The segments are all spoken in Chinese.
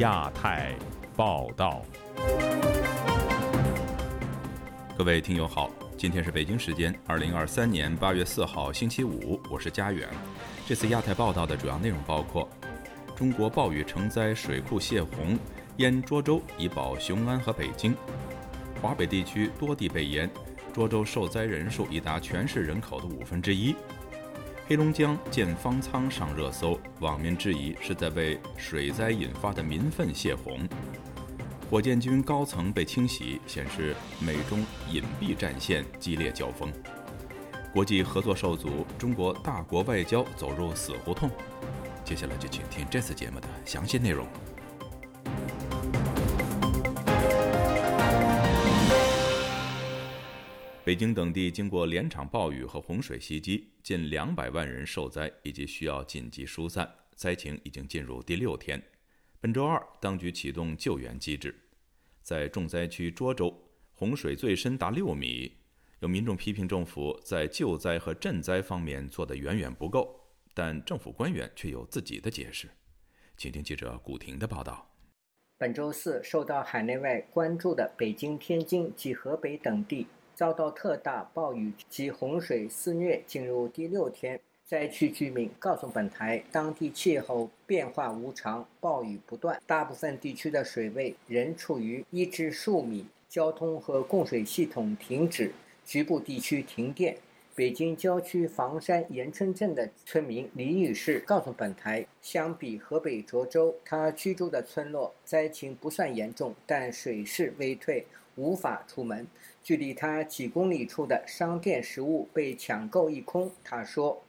亚太报道。各位听友好，今天是北京时间二零二三年八月四号星期五，我是佳远。这次亚太报道的主要内容包括：中国暴雨成灾，水库泄洪，淹涿州以保雄安和北京；华北地区多地被淹，涿州受灾人数已达全市人口的五分之一。黑龙江建方舱上热搜，网民质疑是在为水灾引发的民愤泄洪。火箭军高层被清洗，显示美中隐蔽战线激烈交锋。国际合作受阻，中国大国外交走入死胡同。接下来就请听这次节目的详细内容。北京等地经过连场暴雨和洪水袭击，近两百万人受灾，以及需要紧急疏散，灾情已经进入第六天。本周二，当局启动救援机制。在重灾区涿州，洪水最深达六米。有民众批评政府在救灾和赈灾方面做得远远不够，但政府官员却有自己的解释。请听记者古婷的报道。本周四，受到海内外关注的北京、天津及河北等地遭到特大暴雨及洪水肆虐，进入第六天。灾区居民告诉本台，当地气候变化无常，暴雨不断，大部分地区的水位仍处于一至数米，交通和供水系统停止，局部地区停电。北京郊区房山延春镇的村民李女士告诉本台，相比河北涿州，她居住的村落灾情不算严重，但水势未退，无法出门。距离她几公里处的商店食物被抢购一空。她说。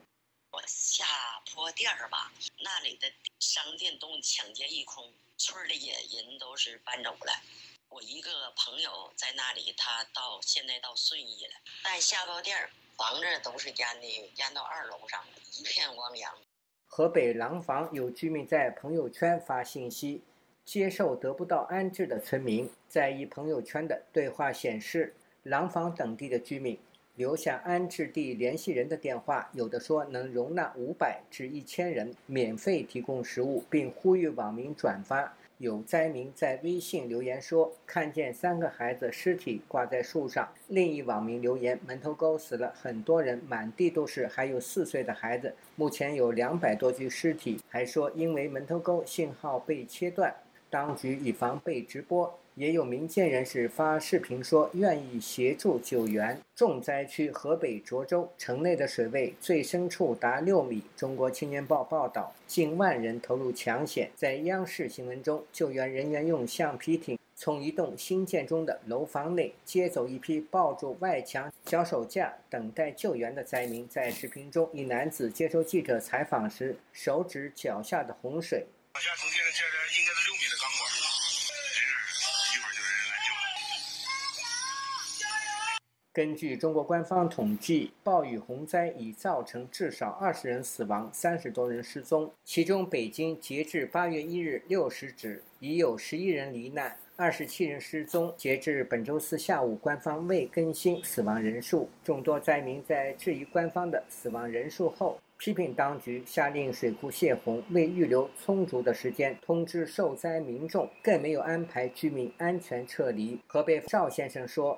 我下坡店儿吧，那里的商店都抢劫一空，村里也人都是搬走了。我一个朋友在那里，他到现在到顺义了，但下坡店儿房子都是淹的，淹到二楼上，一片汪洋。河北廊坊有居民在朋友圈发信息，接受得不到安置的村民，在一朋友圈的对话显示，廊坊等地的居民。留下安置地联系人的电话，有的说能容纳五百至一千人，免费提供食物，并呼吁网民转发。有灾民在微信留言说，看见三个孩子尸体挂在树上。另一网民留言，门头沟死了很多人，满地都是，还有四岁的孩子。目前有两百多具尸体。还说因为门头沟信号被切断，当局以防被直播。也有民间人士发视频说愿意协助救援。重灾区河北涿州城内的水位最深处达六米。中国青年报报道，近万人投入抢险。在央视新闻中，救援人员用橡皮艇从一栋新建中的楼房内接走一批抱住外墙、脚手架等待救援的灾民。在视频中，一男子接受记者采访时，手指脚下的洪水。往下从现在这应该是六根据中国官方统计，暴雨洪灾已造成至少二十人死亡，三十多人失踪。其中，北京截至八月一日六时止，已有十一人罹难，二十七人失踪。截至本周四下午，官方未更新死亡人数。众多灾民在质疑官方的死亡人数后，批评当局下令水库泄洪，未预留充足的时间通知受灾民众，更没有安排居民安全撤离。河北赵先生说。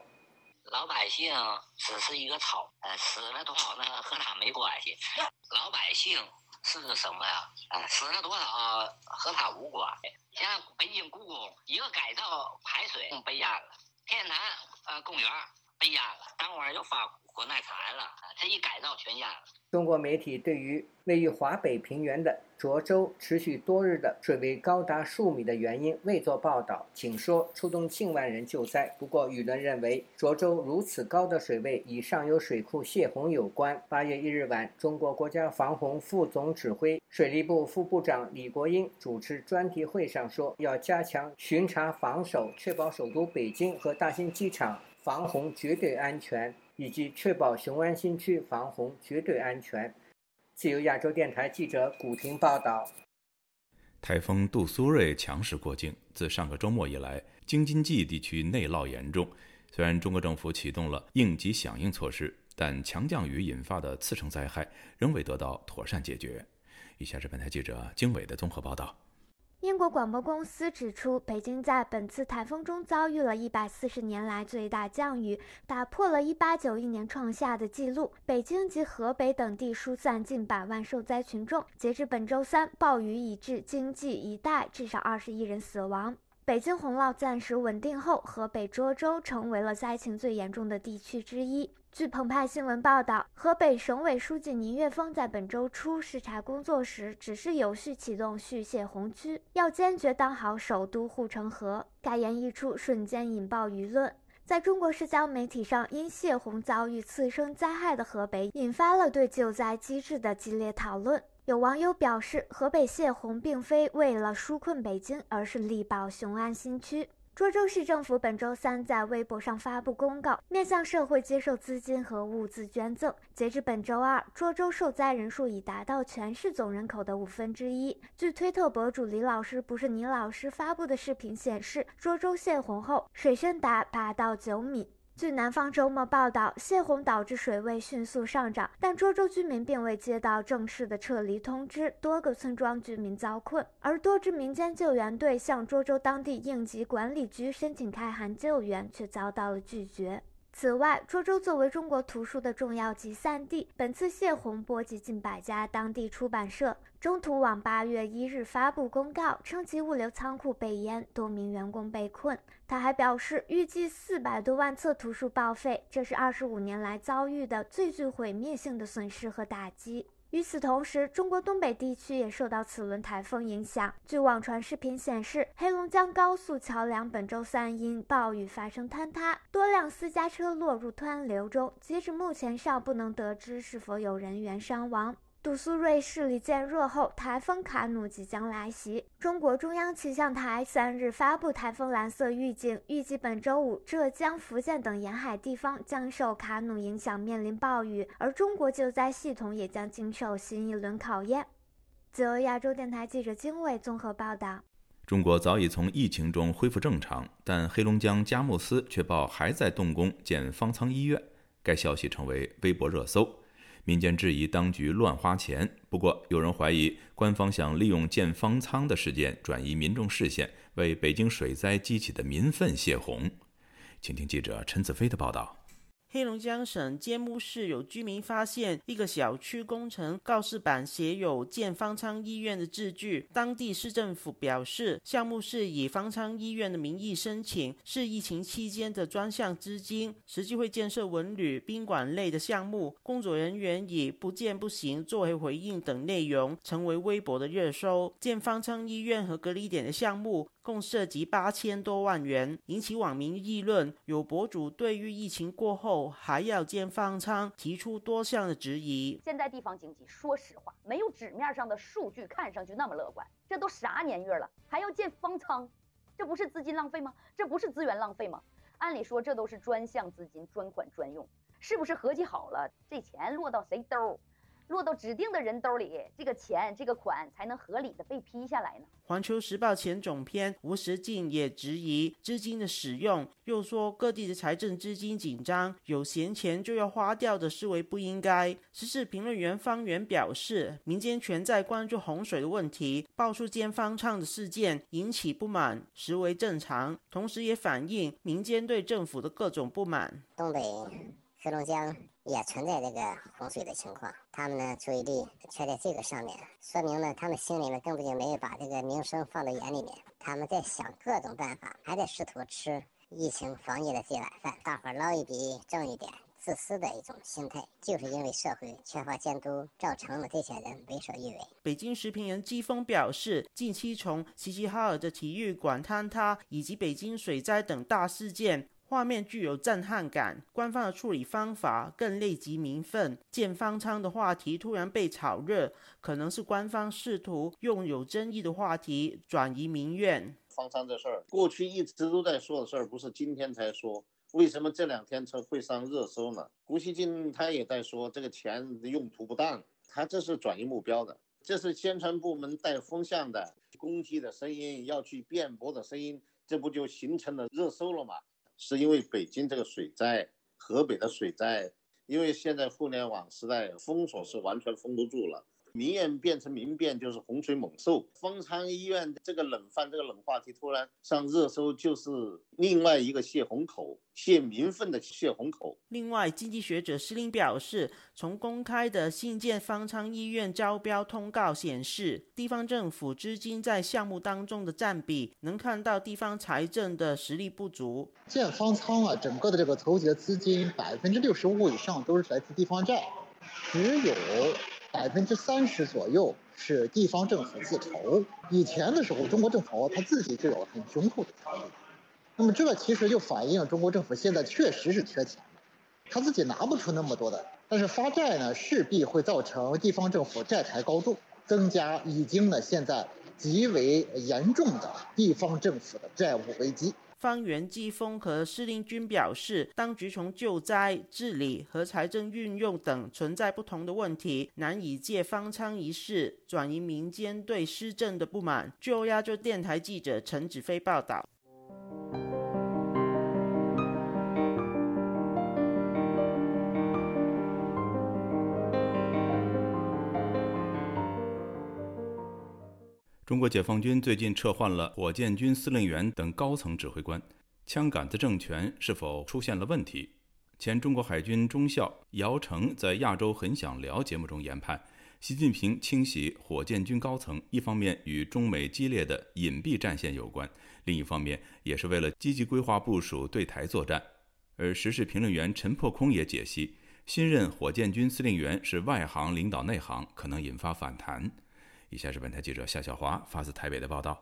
老百姓只是一个草，呃，死了多少那和他没关系。老百姓是个什么呀？呃，死了多少和他无关。像北京故宫一个改造排水被淹了，天坛呃公园被淹了，当晚又发国难财了，这一改造全淹了。中国媒体对于位于华北平原的涿州持续多日的水位高达数米的原因未作报道，仅说出动近万人救灾。不过，舆论认为涿州如此高的水位与上游水库泄洪有关。八月一日晚，中国国家防洪副总指挥、水利部副部长李国英主持专题会上说，要加强巡查防守，确保首都北京和大兴机场防洪绝对安全。以及确保雄安新区防洪绝对安全。自由亚洲电台记者古婷报道。台风杜苏芮强势过境，自上个周末以来，京津冀地区内涝严重。虽然中国政府启动了应急响应措施，但强降雨引发的次生灾害仍未得到妥善解决。以下是本台记者经纬的综合报道。英国广播公司指出，北京在本次台风中遭遇了一百四十年来最大降雨，打破了一八九一年创下的纪录。北京及河北等地疏散近百万受灾群众。截至本周三，暴雨已致京冀一带至少二十一人死亡。北京洪涝暂时稳定后，河北涿州成为了灾情最严重的地区之一。据澎湃新闻报道，河北省委书记倪岳峰在本周初视察工作时，指示有序启动蓄泄洪区，要坚决当好首都护城河。该言一出，瞬间引爆舆论。在中国社交媒体上，因泄洪遭遇次生灾害的河北，引发了对救灾机制的激烈讨论。有网友表示，河北泄洪并非为了纾困北京，而是力保雄安新区。涿州市政府本周三在微博上发布公告，面向社会接受资金和物资捐赠。截至本周二，涿州受灾人数已达到全市总人口的五分之一。据推特博主李老师不是倪老师发布的视频显示，涿州泄洪后水深达八到九米。据南方周末报道，泄洪导致水位迅速上涨，但涿州居民并未接到正式的撤离通知，多个村庄居民遭困，而多支民间救援队向涿州当地应急管理局申请开涵救援，却遭到了拒绝。此外，涿州作为中国图书的重要集散地，本次泄洪波及近百家当地出版社。中图网八月一日发布公告，称其物流仓库被淹，多名员工被困。他还表示，预计四百多万册图书报废，这是二十五年来遭遇的最具毁灭性的损失和打击。与此同时，中国东北地区也受到此轮台风影响。据网传视频显示，黑龙江高速桥梁本周三因暴雨发生坍塌，多辆私家车落入湍流中。截止目前，尚不能得知是否有人员伤亡。杜苏芮势力渐弱后，台风卡努即将来袭。中国中央气象台三日发布台风蓝色预警，预计本周五浙江、福建等沿海地方将受卡努影响面临暴雨，而中国救灾系统也将经受新一轮考验。自由亚洲电台记者经纬综合报道：中国早已从疫情中恢复正常，但黑龙江佳木斯却报还在动工建方舱医院，该消息成为微博热搜。民间质疑当局乱花钱，不过有人怀疑官方想利用建方舱的事件转移民众视线，为北京水灾激起的民愤泄洪。请听记者陈子飞的报道。黑龙江省揭木市有居民发现一个小区工程告示板写有建方舱医院的字句。当地市政府表示，项目是以方舱医院的名义申请，是疫情期间的专项资金，实际会建设文旅宾馆类的项目。工作人员以“不见不行”作为回应等内容，成为微博的热搜。建方舱医院和隔离点的项目。共涉及八千多万元，引起网民议论。有博主对于疫情过后还要建方舱提出多项的质疑。现在地方经济，说实话，没有纸面上的数据看上去那么乐观。这都啥年月了，还要建方舱，这不是资金浪费吗？这不是资源浪费吗？按理说这都是专项资金、专款专用，是不是合计好了，这钱落到谁兜？落到指定的人兜里，这个钱、这个款才能合理的被批下来呢。环球时报前总编吴石进也质疑资金的使用，又说各地的财政资金紧张，有闲钱就要花掉的思维不应该。时事评论员方圆表示，民间全在关注洪水的问题，爆出间方唱的事件引起不满，实为正常，同时也反映民间对政府的各种不满。东北。黑龙江也存在这个洪水的情况，他们呢注意力却在这个上面，说明呢他们心里呢根本就没有把这个民生放在眼里面，他们在想各种办法，还在试图吃疫情防疫的这碗饭，大伙捞一笔挣一点，自私的一种心态，就是因为社会缺乏监督，造成了这些人为所欲为。北京时评人季风表示，近期从齐齐哈尔的体育馆坍塌以及北京水灾等大事件。画面具有震撼感，官方的处理方法更累及民愤。建方舱的话题突然被炒热，可能是官方试图用有争议的话题转移民怨。方舱这事儿，过去一直都在说的事儿，不是今天才说。为什么这两天才会上热搜呢？胡锡进他也在说，这个钱用途不当，他这是转移目标的，这是宣传部门带风向的，攻击的声音要去辩驳的声音，这不就形成了热搜了吗？是因为北京这个水灾，河北的水灾，因为现在互联网时代封锁是完全封不住了，民怨变成民变，就是洪水猛兽。方舱医院这个冷饭，这个冷话题突然上热搜，就是另外一个泄洪口，泄民愤的泄洪口。另外，经济学者施林表示，从公开的新建方舱医院招标通告显示，地方政府资金在项目当中的占比，能看到地方财政的实力不足。建方舱啊，整个的这个筹集的资金百分之六十五以上都是来自地方债，只有。百分之三十左右是地方政府自筹。以前的时候，中国政府他自己就有很雄厚的财力。那么这其实就反映中国政府现在确实是缺钱，他自己拿不出那么多的。但是发债呢，势必会造成地方政府债台高筑，增加已经呢现在极为严重的地方政府的债务危机。方圆季风和司令军表示，当局从救灾、治理和财政运用等存在不同的问题，难以借方舱一事转移民间对施政的不满。就亚洲电台记者陈子飞报道。中国解放军最近撤换了火箭军司令员等高层指挥官，枪杆子政权是否出现了问题？前中国海军中校姚成在《亚洲很想聊》节目中研判，习近平清洗火箭军高层，一方面与中美激烈的隐蔽战线有关，另一方面也是为了积极规划部署对台作战。而时事评论员陈破空也解析，新任火箭军司令员是外行领导内行，可能引发反弹。以下是本台记者夏小华发自台北的报道。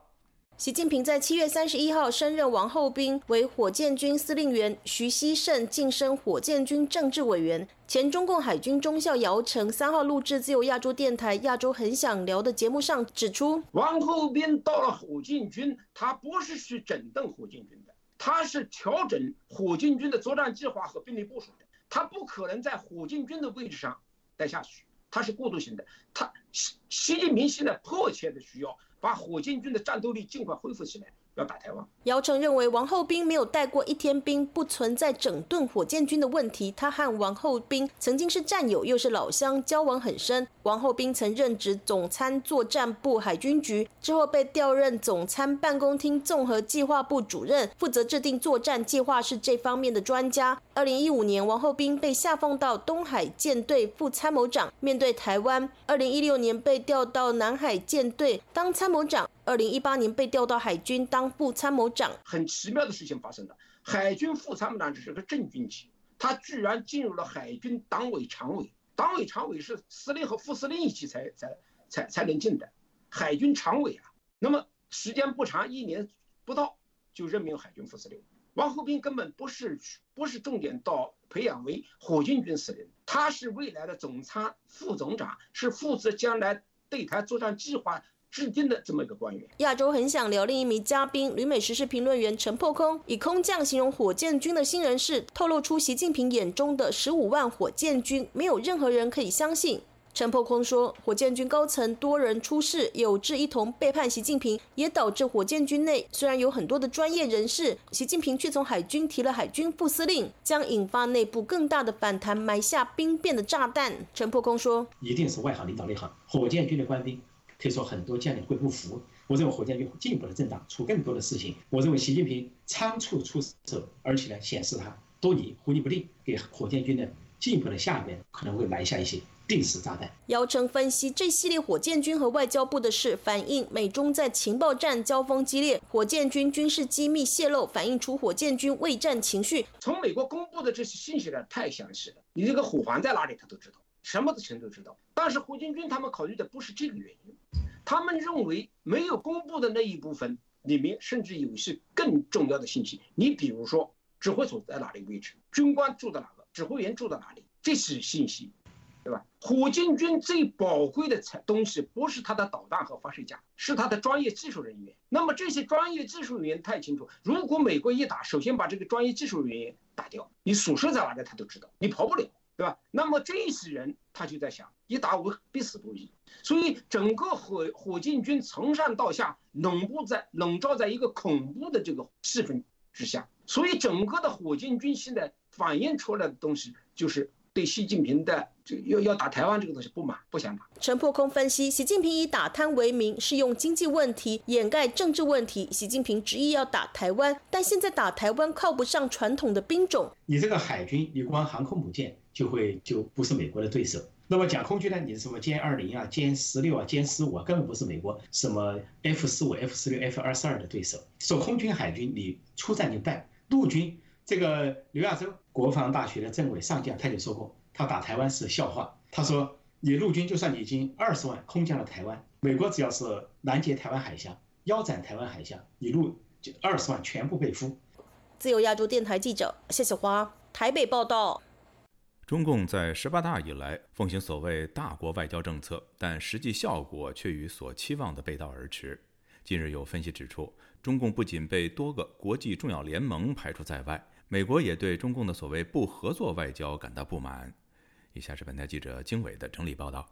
习近平在七月三十一号升任王厚斌为火箭军司令员，徐希胜晋升火箭军政治委员。前中共海军中校姚成三号录制自由亚洲电台《亚洲很想聊》的节目上指出，王厚斌到了火箭军，他不是去整顿火箭军的，他是调整火箭军的作战计划和兵力部署的，他不可能在火箭军的位置上待下去。他是过渡型的，他习习近平现在迫切的需要把火箭军的战斗力尽快恢复起来。打台湾。姚成认为王厚斌没有带过一天兵，不存在整顿火箭军的问题。他和王厚斌曾经是战友，又是老乡，交往很深。王厚斌曾任职总参作战部海军局，之后被调任总参办公厅综合计划部主任，负责制定作战计划，是这方面的专家。二零一五年，王厚斌被下放到东海舰队副参谋长，面对台湾。二零一六年被调到南海舰队当参谋长。二零一八年被调到海军当副参谋长，很奇妙的事情发生了。海军副参谋长只是个正军级，他居然进入了海军党委常委。党委常委是司令和副司令一起才才才才能进的，海军常委啊。那么时间不长，一年不到就任命海军副司令。王厚斌根本不是不是重点到培养为火箭军司令，他是未来的总参副总长，是负责将来对台作战计划。制定的这么一个官员，亚洲很想聊另一名嘉宾，旅美时事评论员陈破空以空降形容火箭军的新人士，透露出习近平眼中的十五万火箭军，没有任何人可以相信。陈破空说，火箭军高层多人出事，有志一同背叛习近平，也导致火箭军内虽然有很多的专业人士，习近平却从海军提了海军副司令，将引发内部更大的反弹，埋下兵变的炸弹。陈破空说，一定是外行领导内行，火箭军的官兵。可以说很多将领会不服，我认为火箭军进一步的震荡，出更多的事情。我认为习近平仓促出手，而且呢显示他多疑、狐疑不定，给火箭军的进一步的下边可能会埋下一些定时炸弹。姚晨分析，这系列火箭军和外交部的事，反映美中在情报战交锋激烈，火箭军军事机密泄露，反映出火箭军畏战情绪。从美国公布的这些信息呢，太详细了，你这个火环在哪里，他都知道。什么的全都知道，但是火箭军他们考虑的不是这个原因，他们认为没有公布的那一部分里面，甚至有些更重要的信息。你比如说，指挥所在哪里位置，军官住在哪个，指挥员住在哪里，这些信息，对吧？火箭军最宝贵的才东西不是他的导弹和发射架，是他的专业技术人员。那么这些专业技术人员太清楚，如果美国一打，首先把这个专业技术人员打掉，你宿舍在哪里他都知道，你跑不了。对吧？那么这些人他就在想，一打我必死无疑。所以整个火火箭军从上到下笼布在笼罩在一个恐怖的这个气氛之下。所以整个的火箭军现在反映出来的东西就是对习近平的这要要打台湾这个东西不满，不想打。陈破空分析，习近平以打贪为名，是用经济问题掩盖政治问题。习近平执意要打台湾，但现在打台湾靠不上传统的兵种。你这个海军，你光航空母舰就会就不是美国的对手。那么讲空军呢？你什么歼二零啊、歼十六啊、歼十五啊，根本不是美国什么 F 十五、F 十六、F 二十二的对手。说空军、海军，你出战就败。陆军，这个刘亚洲国防大学的政委上将他就说过，他打台湾是笑话。他说，你陆军就算你已经二十万空降了台湾，美国只要是拦截台湾海峡、腰斩台湾海峡，你陆就二十万全部被俘。自由亚洲电台记者谢小花台北报道。中共在十八大以来奉行所谓大国外交政策，但实际效果却与所期望的背道而驰。近日有分析指出，中共不仅被多个国际重要联盟排除在外，美国也对中共的所谓不合作外交感到不满。以下是本台记者经纬的整理报道。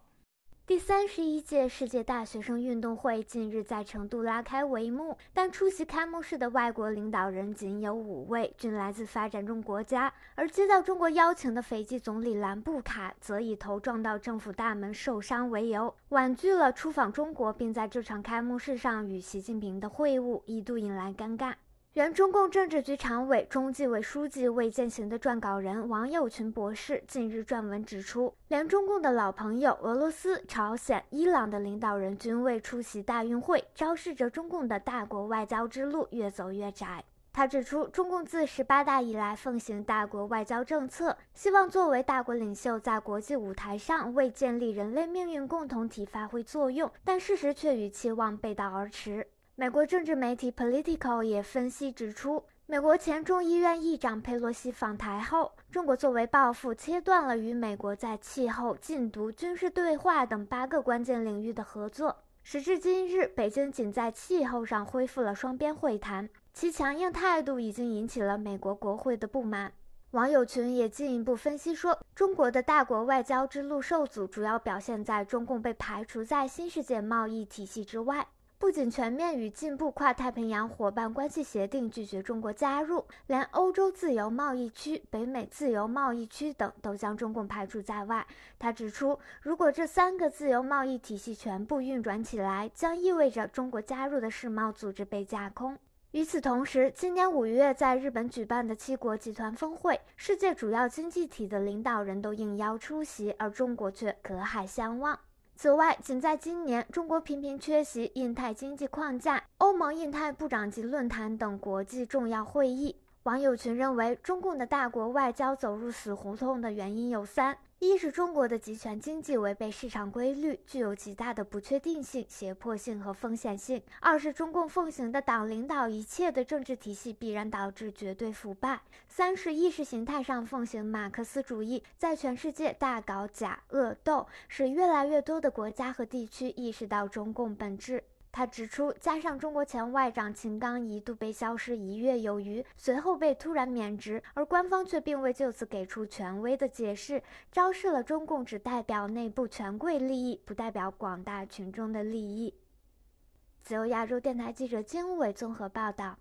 第三十一届世界大学生运动会近日在成都拉开帷幕，但出席开幕式的外国领导人仅有五位，均来自发展中国家。而接到中国邀请的斐济总理兰布卡则以头撞到政府大门受伤为由，婉拒了出访中国，并在这场开幕式上与习近平的会晤，一度引来尴尬。原中共政治局常委、中纪委书记魏建行的撰稿人王友群博士近日撰文指出，连中共的老朋友俄罗斯、朝鲜、伊朗的领导人均未出席大运会，昭示着中共的大国外交之路越走越窄。他指出，中共自十八大以来奉行大国外交政策，希望作为大国领袖在国际舞台上为建立人类命运共同体发挥作用，但事实却与期望背道而驰。美国政治媒体 Political 也分析指出，美国前众议院议长佩洛西访台后，中国作为报复，切断了与美国在气候、禁毒、军事对话等八个关键领域的合作。时至今日，北京仅在气候上恢复了双边会谈，其强硬态度已经引起了美国国会的不满。网友群也进一步分析说，中国的大国外交之路受阻，主要表现在中共被排除在新世界贸易体系之外。不仅全面与进步跨太平洋伙伴关系协定拒绝中国加入，连欧洲自由贸易区、北美自由贸易区等都将中共排除在外。他指出，如果这三个自由贸易体系全部运转起来，将意味着中国加入的世贸组织被架空。与此同时，今年五月在日本举办的七国集团峰会，世界主要经济体的领导人都应邀出席，而中国却隔海相望。此外，仅在今年，中国频频缺席印太经济框架、欧盟印太部长级论坛等国际重要会议。网友群认为，中共的大国外交走入死胡同的原因有三。一是中国的集权经济违背市场规律，具有极大的不确定性、胁迫性和风险性；二是中共奉行的党领导一切的政治体系必然导致绝对腐败；三是意识形态上奉行马克思主义，在全世界大搞假恶斗，使越来越多的国家和地区意识到中共本质。他指出，加上中国前外长秦刚一度被消失一月有余，随后被突然免职，而官方却并未就此给出权威的解释，昭示了中共只代表内部权贵利益，不代表广大群众的利益。自由亚洲电台记者金伟综合报道。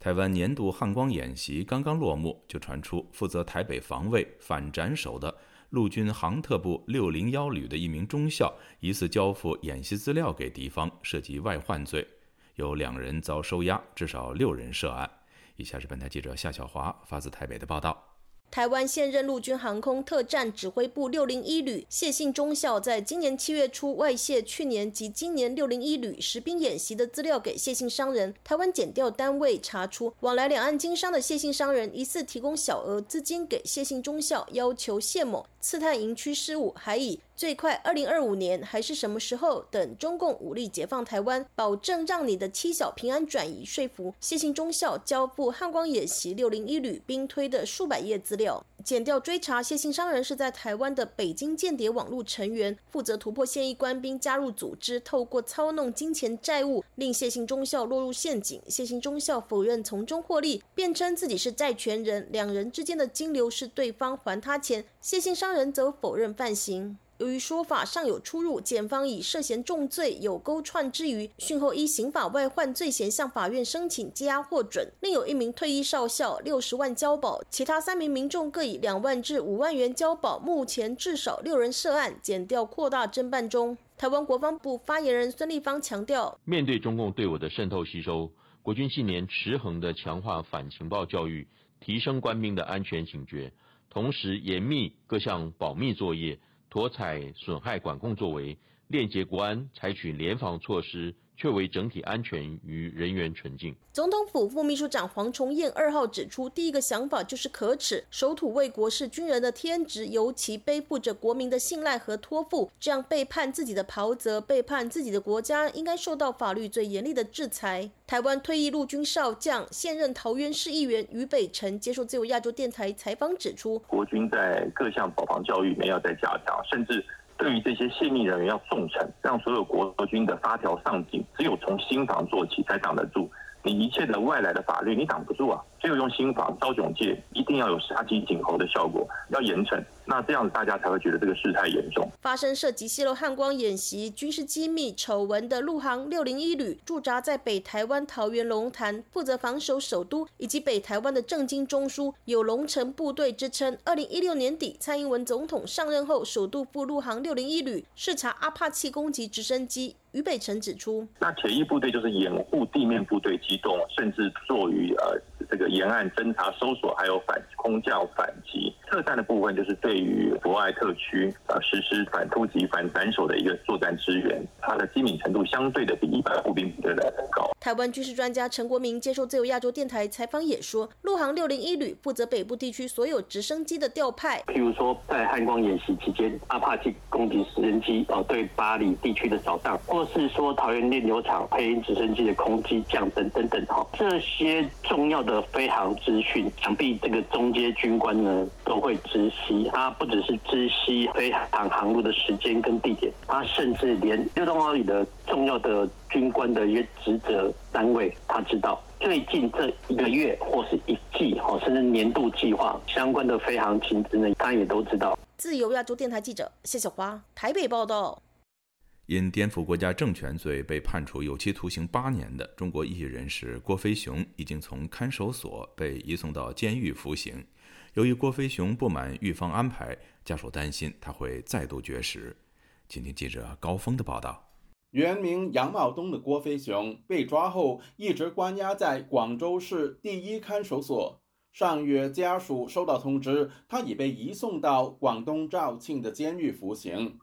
台湾年度汉光演习刚刚落幕，就传出负责台北防卫反斩首的陆军航特部六零幺旅的一名中校，疑似交付演习资料给敌方，涉及外患罪，有两人遭收押，至少六人涉案。以下是本台记者夏小华发自台北的报道。台湾现任陆军航空特战指挥部六零一旅谢姓中校，在今年七月初外泄去年及今年六零一旅实兵演习的资料给谢姓商人。台湾检调单位查出，往来两岸经商的谢姓商人疑似提供小额资金给谢姓中校，要求谢某刺探营区事务，还以最快二零二五年还是什么时候等中共武力解放台湾，保证让你的妻小平安转移，说服谢姓中校交付汉光演习六零一旅兵推的数百页资料。检调追查谢姓商人是在台湾的北京间谍网络成员，负责突破现役官兵加入组织，透过操弄金钱债务，令谢姓中校落入陷阱。谢姓中校否认从中获利，辩称自己是债权人，两人之间的金流是对方还他钱。谢姓商人则否认犯行。由于说法尚有出入，检方以涉嫌重罪有勾串之余，讯后依刑法外患罪嫌向法院申请羁押获准。另有一名退役少校六十万交保，其他三名民众各以两万至五万元交保。目前至少六人涉案，检调扩大侦办中。台湾国防部发言人孙立方强调：面对中共对我的渗透吸收，国军近年持恒的强化反情报教育，提升官兵的安全警觉，同时严密各项保密作业。妥采损害管控作为，链接国安，采取联防措施，确为整体安全与人员纯净。总统府副秘书长黄崇彦二号指出，第一个想法就是可耻，守土卫国是军人的天职，尤其背负着国民的信赖和托付，这样背叛自己的袍泽，背叛自己的国家，应该受到法律最严厉的制裁。台湾退役陆军少将、现任桃园市议员于北辰接受自由亚洲电台采访指出，国军在各项保防教育里面要再加强，甚至对于这些泄密人员要重惩，让所有国军的发条上紧，只有从新房做起才挡得住。你一切的外来的法律，你挡不住啊！只有用心法招警戒，一定要有杀鸡儆猴的效果，要严惩。那这样子大家才会觉得这个事态严重。发生涉及泄露汉光演习、军事机密丑闻的陆航六零一旅驻扎在北台湾桃园龙潭，负责防守首都以及北台湾的政经中枢，有龙城部队之称。二零一六年底，蔡英文总统上任后，首度赴陆航六零一旅视察阿帕奇攻击直升机。于北辰指出，那铁翼部队就是掩护地面部队机动，甚至做于呃这个沿岸侦查、搜索，还有反空降反击。特战的部分就是对于国外特区啊实施反突击、反斩首的一个作战支援，它的机敏程度相对的比一般步兵部队来的高。台湾军事专家陈国明接受自由亚洲电台采访也说，陆航六零一旅负责北部地区所有直升机的调派，譬如说在汉光演习期间，阿帕奇攻击直升机哦对巴黎地区的扫荡，或是说桃园炼油厂配音直升机的空机降等等等哈，这些重要的飞航资讯，想必这个中阶军官呢都。会知悉，他不只是知悉飞航航路的时间跟地点，他甚至连六洞号里的重要的军官的一些职责单位，他知道。最近这一个月或是一季，哈，甚至年度计划相关的飞行情资呢，他也都知道。自由亚洲电台记者谢小花台北报道。因颠覆国家政权罪被判处有期徒刑八年的中国异议人士郭飞雄，已经从看守所被移送到监狱服刑。由于郭飞雄不满狱方安排，家属担心他会再度绝食。请听记者高峰的报道。原名杨茂东的郭飞雄被抓后，一直关押在广州市第一看守所。上月，家属收到通知，他已被移送到广东肇庆的监狱服刑。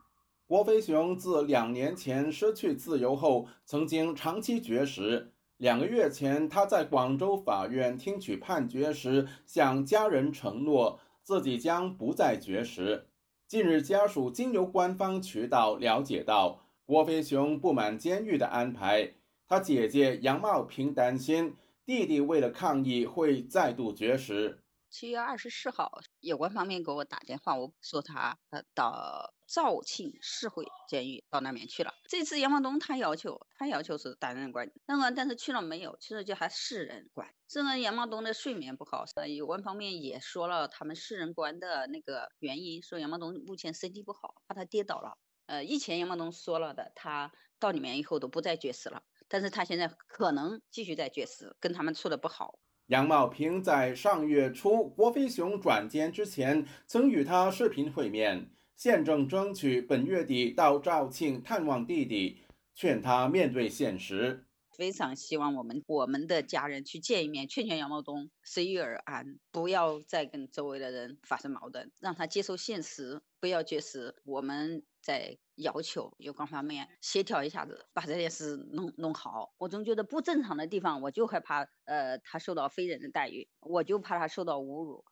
郭飞雄自两年前失去自由后，曾经长期绝食。两个月前，他在广州法院听取判决时，向家人承诺自己将不再绝食。近日，家属经由官方渠道了解到，郭飞雄不满监狱的安排，他姐姐杨茂平担心弟弟为了抗议会再度绝食。七月二十四号，有关方面给我打电话，我说他呃到肇庆市会监狱到那边去了。这次杨茂东他要求，他要求是单人管，那个但是去了没有，其实就还四人管。这个杨茂东的睡眠不好，呃，有关方面也说了他们四人关的那个原因，说杨茂东目前身体不好，怕他跌倒了。呃，以前杨茂东说了的，他到里面以后都不再绝食了，但是他现在可能继续在绝食，跟他们处的不好。杨茂平在上月初郭飞雄转监之前，曾与他视频会面，现正争取本月底到肇庆探望弟弟，劝他面对现实。非常希望我们我们的家人去见一面，劝劝杨茂东随遇而安，不要再跟周围的人发生矛盾，让他接受现实，不要绝食。我们在。要求有关方面协调一下子，把这件事弄弄好。我总觉得不正常的地方，我就害怕，呃，他受到非人的待遇，我就怕他受到侮辱。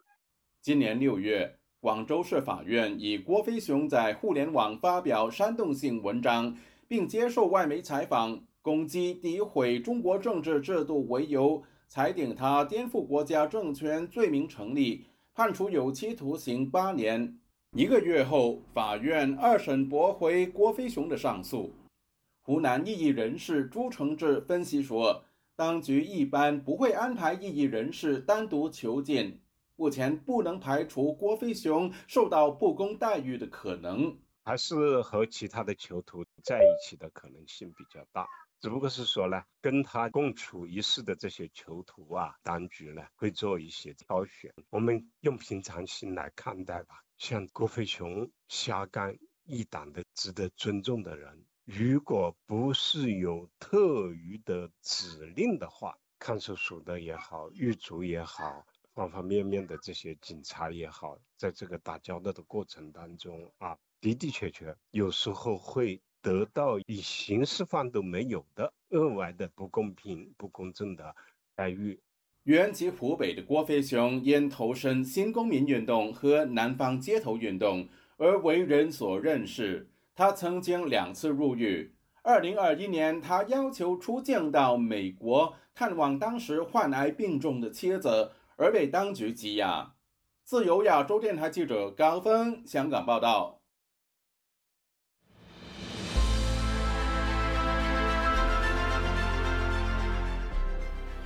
今年六月，广州市法院以郭飞雄在互联网发表煽动性文章，并接受外媒采访，攻击诋毁中国政治制度为由，裁定他颠覆国家政权罪名成立，判处有期徒刑八年。一个月后，法院二审驳回郭飞雄的上诉。湖南异议人士朱承志分析说，当局一般不会安排异议人士单独囚禁，目前不能排除郭飞雄受到不公待遇的可能，还是和其他的囚徒在一起的可能性比较大。只不过是说呢，跟他共处一室的这些囚徒啊，当局呢会做一些挑选。我们用平常心来看待吧。像郭飞雄、下岗一党的值得尊重的人，如果不是有特余的指令的话，看守所的也好，狱卒也好，方方面面的这些警察也好，在这个打交道的过程当中啊，的的确确有时候会得到以刑事犯都没有的额外的不公平、不公正的待遇。原籍湖北的郭飞雄因投身新公民运动和南方街头运动而为人所认识。他曾经两次入狱。二零二一年，他要求出境到美国探望当时患癌病重的妻子，而被当局羁押。自由亚洲电台记者高峰香港报道。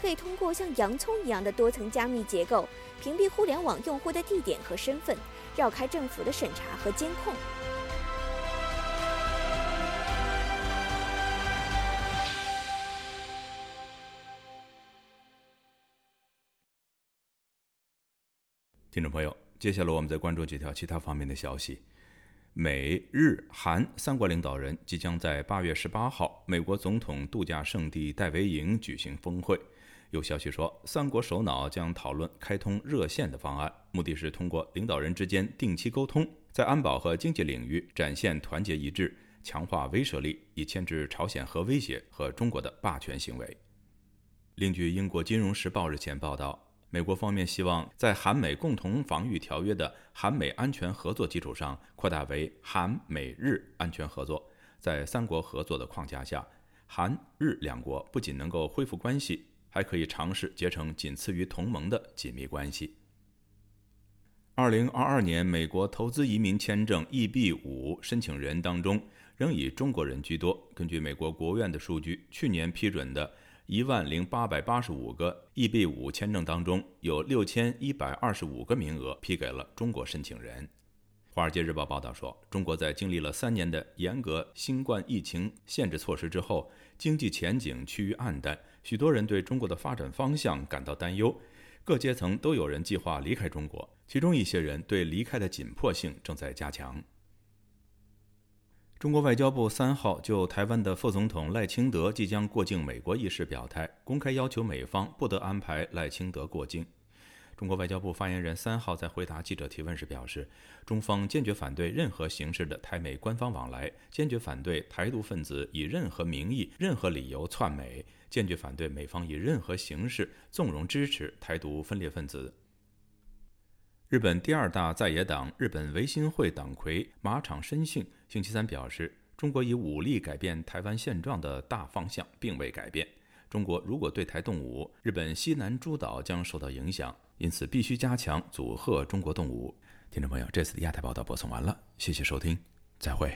可以通过像洋葱一样的多层加密结构，屏蔽互联网用户的地点和身份，绕开政府的审查和监控。听众朋友，接下来我们再关注几条其他方面的消息。美日韩三国领导人即将在八月十八号美国总统度假胜地戴维营举行峰会。有消息说，三国首脑将讨论开通热线的方案，目的是通过领导人之间定期沟通，在安保和经济领域展现团结一致，强化威慑力，以牵制朝鲜核威胁和中国的霸权行为。另据英国《金融时报》日前报道。美国方面希望在韩美共同防御条约的韩美安全合作基础上扩大为韩美日安全合作。在三国合作的框架下，韩日两国不仅能够恢复关系，还可以尝试结成仅次于同盟的紧密关系。二零二二年，美国投资移民签证 EB 五申请人当中仍以中国人居多。根据美国国务院的数据，去年批准的。一万零八百八十五个 EB 五签证当中，有六千一百二十五个名额批给了中国申请人。《华尔街日报》报道说，中国在经历了三年的严格新冠疫情限制措施之后，经济前景趋于暗淡，许多人对中国的发展方向感到担忧，各阶层都有人计划离开中国，其中一些人对离开的紧迫性正在加强。中国外交部三号就台湾的副总统赖清德即将过境美国一事表态，公开要求美方不得安排赖清德过境。中国外交部发言人三号在回答记者提问时表示，中方坚决反对任何形式的台美官方往来，坚决反对台独分子以任何名义、任何理由窜美，坚决反对美方以任何形式纵容支持台独分裂分子。日本第二大在野党日本维新会党魁马场伸幸星期三表示，中国以武力改变台湾现状的大方向并未改变。中国如果对台动武，日本西南诸岛将受到影响，因此必须加强阻吓中国动物。听众朋友，这次的亚太报道播送完了，谢谢收听，再会。